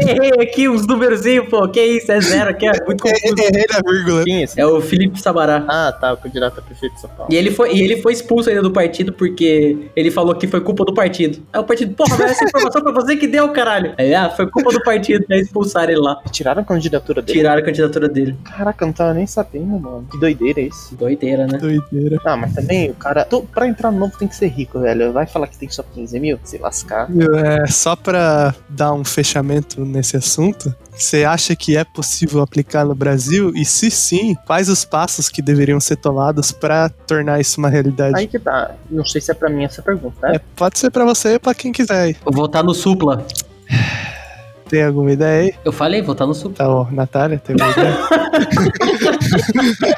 errei aqui uns númerozinhos, pô, que isso, é zero aqui, é muito confuso. Errei na vírgula. Quem é esse? É o Felipe Sabará. Ah, tá, o candidato a prefeito de São Paulo. E ele, foi, e ele foi expulso ainda do partido porque ele falou que foi culpa do partido. Aí o partido, porra, mas essa informação foi você que deu, caralho. Aí, ah, foi culpa do partido, aí expulsaram ele lá. Tiraram a candidatura dele? Tiraram a candidatura dele. Caraca, eu não tava nem sabendo, mano. Que doideira é isso. Doideira, né? Doideira. Ah, mas também o cara. tô- Pra entrar no novo tem que ser rico, velho. Vai falar que tem só 15 mil? Se lascar. É, só pra dar um fechamento nesse assunto, você acha que é possível aplicar no Brasil? E se sim, quais os passos que deveriam ser tomados pra tornar isso uma realidade? Aí que tá. Não sei se é pra mim essa pergunta, né? É, pode ser pra você ou pra quem quiser aí. Vou votar no Supla. Tem alguma ideia aí? Eu falei, votar no Supla. Tá, ó, Natália, tem alguma ideia?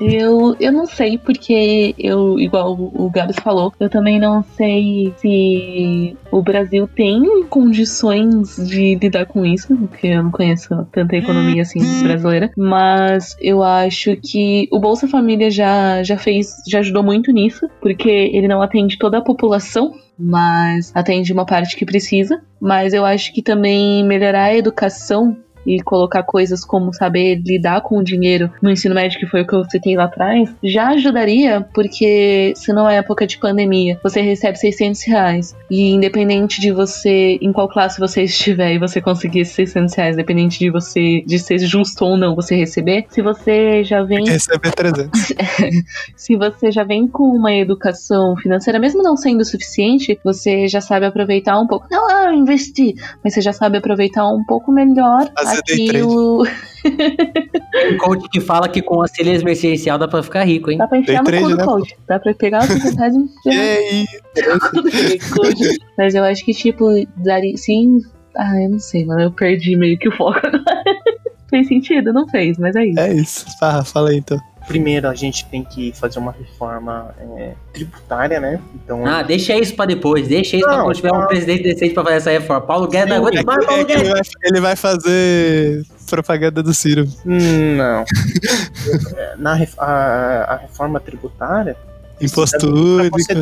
Eu, eu não sei, porque eu, igual o o Gabs falou, eu também não sei se o Brasil tem condições de lidar com isso, porque eu não conheço tanta economia assim brasileira. Mas eu acho que o Bolsa Família já, já fez, já ajudou muito nisso, porque ele não atende toda a população. Mas atende uma parte que precisa. Mas eu acho que também melhorar a educação e colocar coisas como saber lidar com o dinheiro no ensino médio, que foi o que eu citei lá atrás, já ajudaria, porque se não é época de pandemia, você recebe 600 reais. E independente de você, em qual classe você estiver e você conseguir esses 600 reais, independente de você, de ser justo ou não você receber, se você já vem Receber 300. se você já vem com uma educação financeira, mesmo não sendo suficiente, você já sabe aproveitar um pouco. Não, ah, eu investi, mas você já sabe aproveitar um pouco melhor Fazer trade. o. Tem um coach que fala que com auxílio emergencial dá pra ficar rico, hein? Dá pra enfiar no Day cu trade, do né, coach. Dá pra pegar os 600 reais e E enfiar no cu. Mas eu acho que, tipo, daria. Sim. Ah, eu não sei, mano. Eu perdi meio que o foco agora. Fez sentido? Não fez, mas é isso. É isso. Farra, fala aí então. Primeiro, a gente tem que fazer uma reforma é, tributária, né? Então, Ah, deixa isso pra depois, deixa isso pra Não, quando tiver um não. presidente decente pra fazer essa reforma. Paulo Guedes não aguenta É mais, Paulo é ele, Guedes. vai, ele vai fazer propaganda do Ciro. hum, não. É, Na a, a reforma tributária,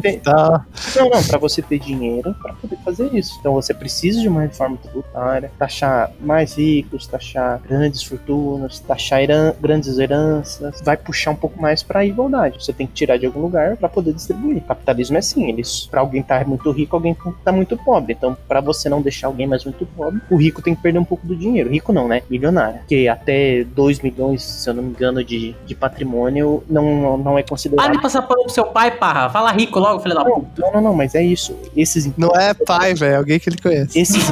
Ter- e tal. Não, não, para você ter dinheiro para poder fazer isso. Então você precisa de uma reforma tributária, taxar mais ricos, taxar grandes fortunas, taxar heran grandes heranças, vai puxar um pouco mais para a igualdade. Você tem que tirar de algum lugar para poder distribuir. O capitalismo é assim, eles para alguém estar muito rico, alguém tá muito pobre. Então, para você não deixar alguém mais muito pobre, o rico tem que perder um pouco do dinheiro. Rico não, né? Milionário. Porque até 2 milhões, se eu não me engano, de, de patrimônio não, não é considerado. Para de passar pano pro seu pai, parra. Fala rico logo, filho da Não, puta. não, não, não, mas é isso. Esses Não é pai, velho. É alguém que ele conhece. esses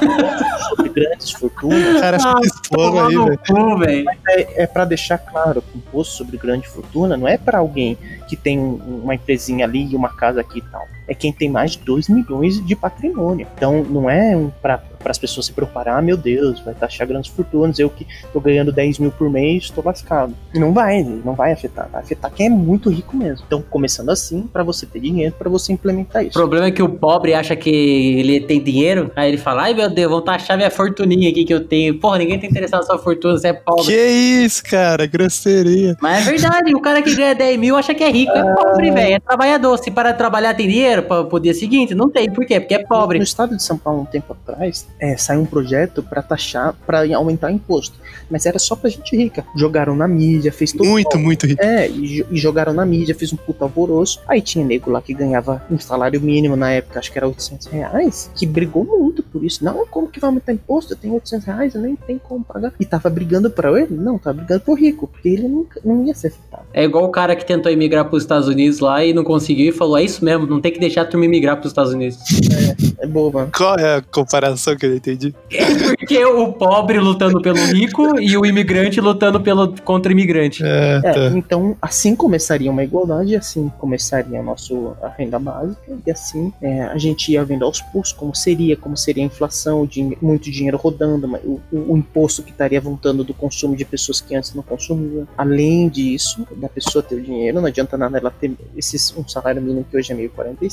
sobre grandes fortunas cara Ah, Toma aí, no velho. é, é para deixar claro que o imposto sobre grande fortuna não é para alguém que tem um- uma empresinha ali e uma casa aqui e tal. É quem tem mais de 2 milhões de patrimônio. Então não é um para as pessoas se preparar, ah, meu Deus, vai taxar grandes fortunas, eu que tô ganhando 10 mil por mês, tô lascado. Não vai, não vai afetar, vai afetar quem é muito rico mesmo. Então, começando assim, para você ter dinheiro, para você implementar isso. O problema é que o pobre acha que ele tem dinheiro, aí ele fala, ai meu Deus, vão taxar minha fortuninha aqui que eu tenho. Porra, ninguém tá interessado na sua fortuna, você é pobre. Que isso, cara, grosseria. Mas é verdade, o cara que ganha 10 mil acha que é rico, é pobre, velho, é trabalhador. Se para de trabalhar tem dinheiro para o dia seguinte? Não tem, por quê? Porque é pobre. No estado de São Paulo, um tempo atrás, é, saiu um projeto para taxar, para aumentar o imposto. Mas era só pra gente rica. Jogaram na mídia, fez tudo. Muito, muito rico. É, e, e, jogaram na mídia, fez um puta alvoroço. Aí tinha nego lá que ganhava um salário mínimo na época, acho que era 800 reais, que brigou muito por isso. Não, como que vai aumentar imposto? Eu tenho 800 reais, eu nem tenho como pagar. E tava brigando pra ele? Não, tava brigando pro rico, porque ele nunca, não ia ser afetado. É igual o cara que tentou emigrar pros Estados Unidos lá e não conseguiu e falou: é isso mesmo, não tem que deixar a turma emigrar pros Estados Unidos. É, é boa, mano. Qual é a comparação que eu entendi? É porque o pobre lutando pelo rico e o imigrante lutando pelo, contra o imigrante. É, é tá. então assim começaria uma igualdade, assim começaria a, nosso, a renda básica, e assim é, a gente ia vendo aos poucos como seria, como seria a inflação, muito dinheiro rodando, o, o, o, imposto que estaria voltando do consumo de pessoas que antes não consumiam. Além disso, da pessoa ter o dinheiro, não adianta nada ela ter esses, um salário mínimo que hoje é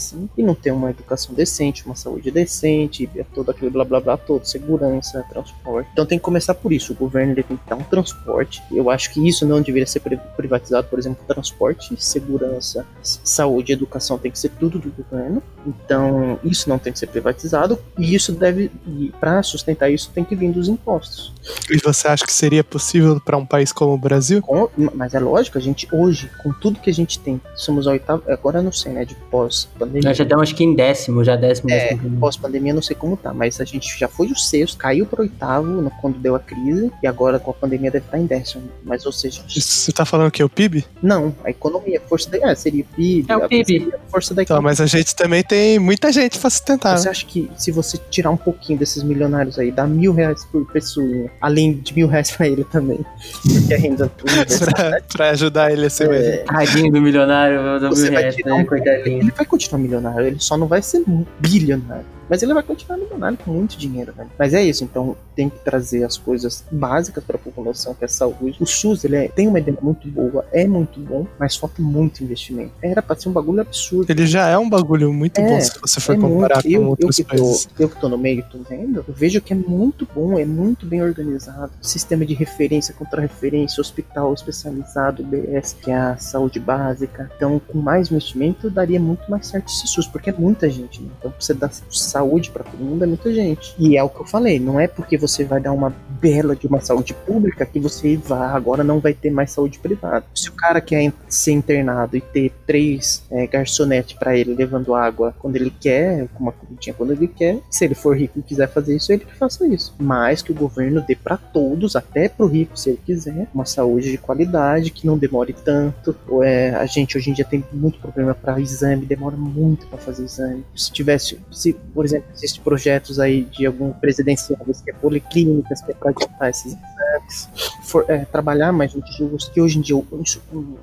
1.045 e não ter uma educação decente, uma saúde decente, todo aquele blá blá blá todo, segurança, transporte. Então tem que começar por isso. O governo tem que dar um transporte. Eu acho que isso não deveria ser privatizado, por exemplo, transporte, segurança, saúde, educação tem que ser tudo do governo. Então isso não tem que ser privatizado e isso deve, para sustentar isso, tem que vir dos impostos. E você acha que seria possível para um país como o Brasil? Com, mas é lógico, a gente hoje, com tudo que a gente tem, somos a oitava, agora eu não sei, né, de pós-pandemia. Nós já estamos acho que em décimo, já décimo. É, pós-pandemia não sei como tá, mas a gente já foi o sexto, caiu para oitavo quando deu a crise, e agora com a pandemia deve estar em décimo. Mas, ou seja. Você tá falando que é o PIB? Não, a economia, força da. É, seria o PIB. É o PIB. força da economia. Então, mas a gente também tem muita gente pra sustentar. Você acha que se você tirar um pouquinho desses milionários aí, dá mil reais por pessoa, além de mil reais pra ele também? Porque a renda. pra, pra ajudar ele a ser é... Tadinho do milionário, do mil reais, né? Um... Ele vai continuar milionário, ele só não vai ser bilionário. Mas ele vai continuar milionário com muito dinheiro, velho. Mas é isso, então tem que trazer as coisas básicas para a população, que é a saúde. O SUS, ele é, tem uma ideia muito boa, é muito bom, mas falta muito investimento. Era pra ser um bagulho absurdo. Ele já é um bagulho muito é, bom se você for é comparar muito. com eu, outros eu países. Tô, eu que tô no meio, tô vendo, eu vejo que é muito bom, é muito bem organizado. Sistema de referência, contra-referência, hospital especializado, BS, que é a saúde básica. Então, com mais investimento, daria muito mais certo esse SUS, porque é muita gente, né? Então, você dá saúde saúde para todo mundo é muita gente. E é o que eu falei, não é porque você vai dar uma bela de uma saúde pública que você vai, agora não vai ter mais saúde privada. Se o cara quer ser internado e ter três é, garçonetes para ele levando água quando ele quer, uma comidinha quando ele quer, se ele for rico e quiser fazer isso, ele que faça isso. Mas que o governo dê para todos, até pro rico, se ele quiser, uma saúde de qualidade, que não demore tanto. Ou é, a gente hoje em dia tem muito problema para exame, demora muito para fazer exame. Se tivesse, se, por exemplo, existem projetos aí de algum presidencial que é policlínicas, que é para adiantar esses exames, for, é, trabalhar mais justo, que hoje em dia,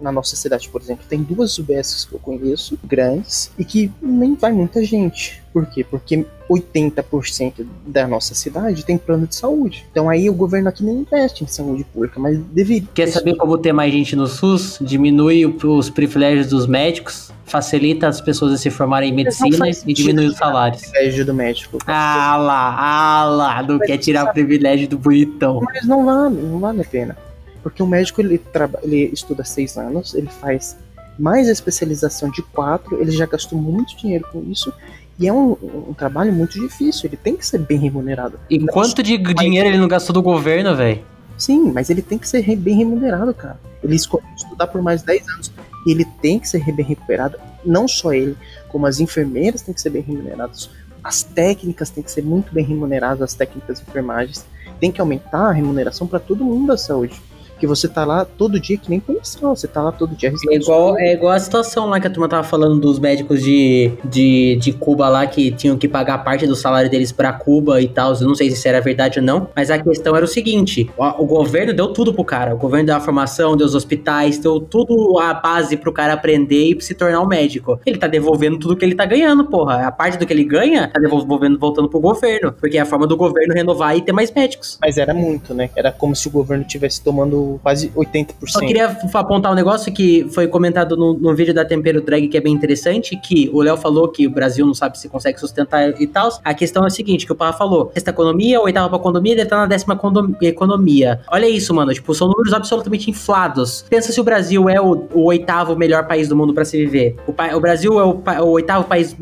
na nossa cidade, por exemplo, tem duas UBSs que eu conheço, grandes, e que nem vai muita gente. Por quê? Porque 80% da nossa cidade tem plano de saúde. Então aí o governo aqui nem investe em saúde pública, mas deveria. Quer saber como ter mais gente no SUS? Diminui os privilégios dos médicos, facilita as pessoas a se formarem em medicina e diminui os salários. Privilégio do médico. Ah lá, ah lá, não mas quer tirar o privilégio do bonitão. Mas não vale, não vale a pena. Porque o médico ele, ele estuda seis anos, ele faz mais especialização de quatro, ele já gastou muito dinheiro com isso e é um, um, trabalho muito difícil, ele tem que ser bem remunerado. E quanto de dinheiro ele não gastou do governo, velho? Sim, mas ele tem que ser bem remunerado, cara. Ele escolheu estudar por mais 10 anos. E ele tem que ser bem remunerado. Não só ele, como as enfermeiras têm que ser bem remuneradas. As técnicas têm que ser muito bem remuneradas, as técnicas de enfermagens. Tem que aumentar a remuneração para todo mundo da saúde. Que você tá lá todo dia que nem policial, você tá lá todo dia. É igual, é igual a situação lá que a turma tava falando dos médicos de, de, de Cuba lá que tinham que pagar parte do salário deles pra Cuba e tal. Eu não sei se isso era verdade ou não, mas a questão era o seguinte: o, o governo deu tudo pro cara. O governo deu a formação, deu os hospitais, deu tudo a base pro cara aprender e se tornar um médico. Ele tá devolvendo tudo que ele tá ganhando, porra. A parte do que ele ganha, tá devolvendo, voltando pro governo. Porque é a forma do governo renovar e ter mais médicos. Mas era muito, né? Era como se o governo tivesse tomando quase 80%. Só queria apontar um negócio que foi comentado no, no vídeo da Tempero Drag que é bem interessante, que o Léo falou que o Brasil não sabe se consegue sustentar e tal. A questão é a seguinte, que o Parra falou, esta economia, oitava pra economia, deve estar na décima economia. Olha isso, mano, tipo, são números absolutamente inflados. Pensa se o Brasil é o, o oitavo melhor país do mundo para se viver. O, o Brasil é o, o, oitavo país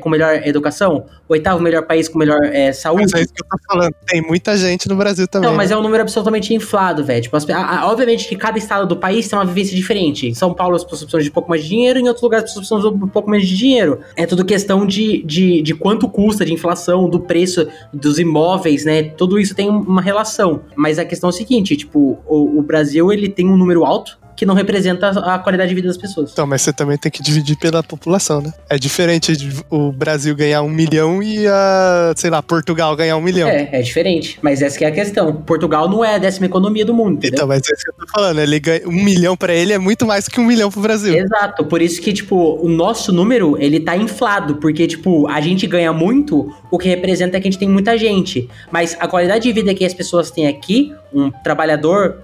com melhor educação, o oitavo melhor país com melhor é, saúde. Mas é isso que eu tô falando, tem muita gente no Brasil também. Não, mas né? é um número absolutamente inflado, velho. Tipo, a, a, obviamente que cada estado do país tem uma vivência diferente. Em São Paulo as pessoas precisam de um pouco mais de dinheiro, em outros lugares as pessoas precisam de um pouco menos de dinheiro. É tudo questão de, de, de quanto custa, de inflação, do preço dos imóveis, né? Tudo isso tem uma relação. Mas a questão é o seguinte, tipo, o, o Brasil ele tem um número alto que não representa a qualidade de vida das pessoas. Então, mas você também tem que dividir pela população, né? É diferente o Brasil ganhar um milhão e a, sei lá, Portugal ganhar um milhão. É, é diferente. Mas essa é a questão. Portugal não é a décima economia do mundo, entendeu? Então, mas é isso que eu tô falando. Ele ganha, um milhão para ele é muito mais que um milhão pro Brasil. Exato. Por isso que, tipo, o nosso número, ele tá inflado. Porque, tipo, a gente ganha muito, o que representa é que a gente tem muita gente. Mas a qualidade de vida que as pessoas têm aqui, um trabalhador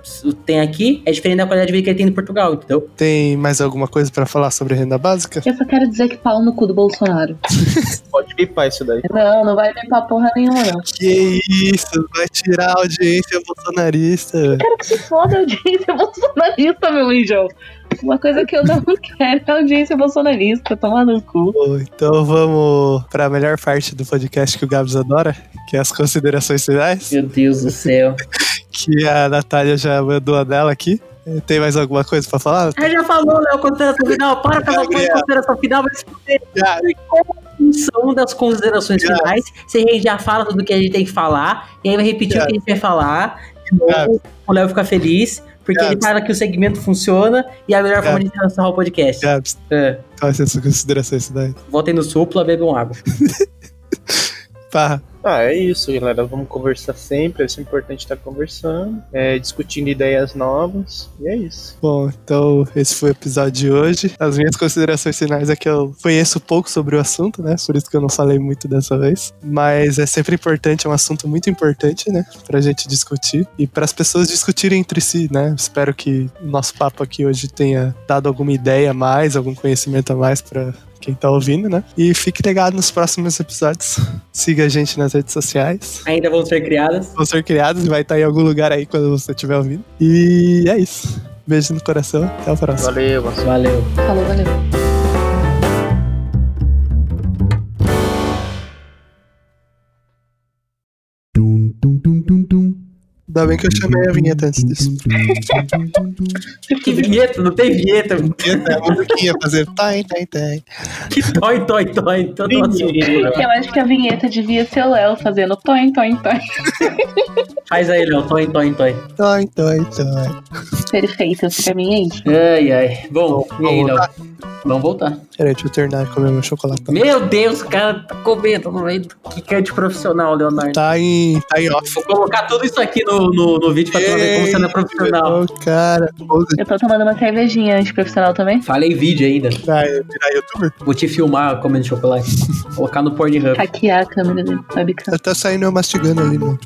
tem aqui, é diferente da qualidade de vida que ele tem em Portugal, entendeu? Tem mais alguma coisa para falar sobre renda básica? Eu só quero dizer que pau no cu do Bolsonaro. Pode pipar isso daí. Não, não vai pipar porra nenhuma, não. Que isso, vai tirar a audiência bolsonarista. Eu quero que se foda a audiência bolsonarista, meu anjo. Uma coisa que eu não quero é a audiência bolsonarista, tomar no cu. Então vamos para a melhor parte do podcast que o Gabs adora, que é as considerações finais. Meu Deus do céu. Que a Natália já mandou a dela aqui. Tem mais alguma coisa pra falar? Ah, já falou, Léo, consideração final. Para com essa consideração final, fuder. São das considerações finais. Se a gente já fala tudo que a gente tem que falar, e aí vai repetir o que a gente vai falar. Novo, o Léo fica feliz, porque Gabs. ele fala que o segmento funciona e é a melhor forma de encerrar o podcast. Gabs. É. Quais são as considerações finais? Voltem no supla, bebam água. Pá. Ah, é isso, galera. Vamos conversar sempre. É sempre importante estar conversando, é, discutindo ideias novas. E é isso. Bom, então esse foi o episódio de hoje. As minhas considerações finais é que eu conheço pouco sobre o assunto, né? Por isso que eu não falei muito dessa vez. Mas é sempre importante, é um assunto muito importante, né? Pra gente discutir e para as pessoas discutirem entre si, né? Espero que o nosso papo aqui hoje tenha dado alguma ideia a mais, algum conhecimento a mais para quem tá ouvindo, né? E fique ligado nos próximos episódios. Siga a gente nas redes sociais. Ainda vão ser criadas. Vão ser criadas e vai estar em algum lugar aí quando você estiver ouvindo. E é isso. Beijo no coração. Até a próxima. Valeu. Valeu. Falou, valeu. Ainda bem que eu chamei a vinheta antes disso. que vinheta? Não tem vinheta. Vinheta é musiquinha fazer toin, toin, toin. Que toin, toin, toin. Todo Eu acho que a vinheta devia ser o Léo fazendo toin, toin, toin. Faz aí, Léo. Toin, toin, toin. Toin, toin, toin. Perfeito pra mim, hein? Ai, ai. Bom, e aí, Léo? Vamos voltar. Peraí, deixa eu terminar de comer meu chocolate. Meu Deus, o cara tá comendo no meio do que é de profissional, Leonardo. Tá em, tá em off. Vou colocar tudo isso aqui no, no, no vídeo pra tu ver como você não é profissional. cara. Eu tô tomando uma cervejinha antiprofissional também. Falei vídeo ainda. Vai virar youtuber? Vou te filmar comendo chocolate. colocar no Pornhub. Hackear a câmera dele, webcam. Tá saindo eu mastigando ali, mano.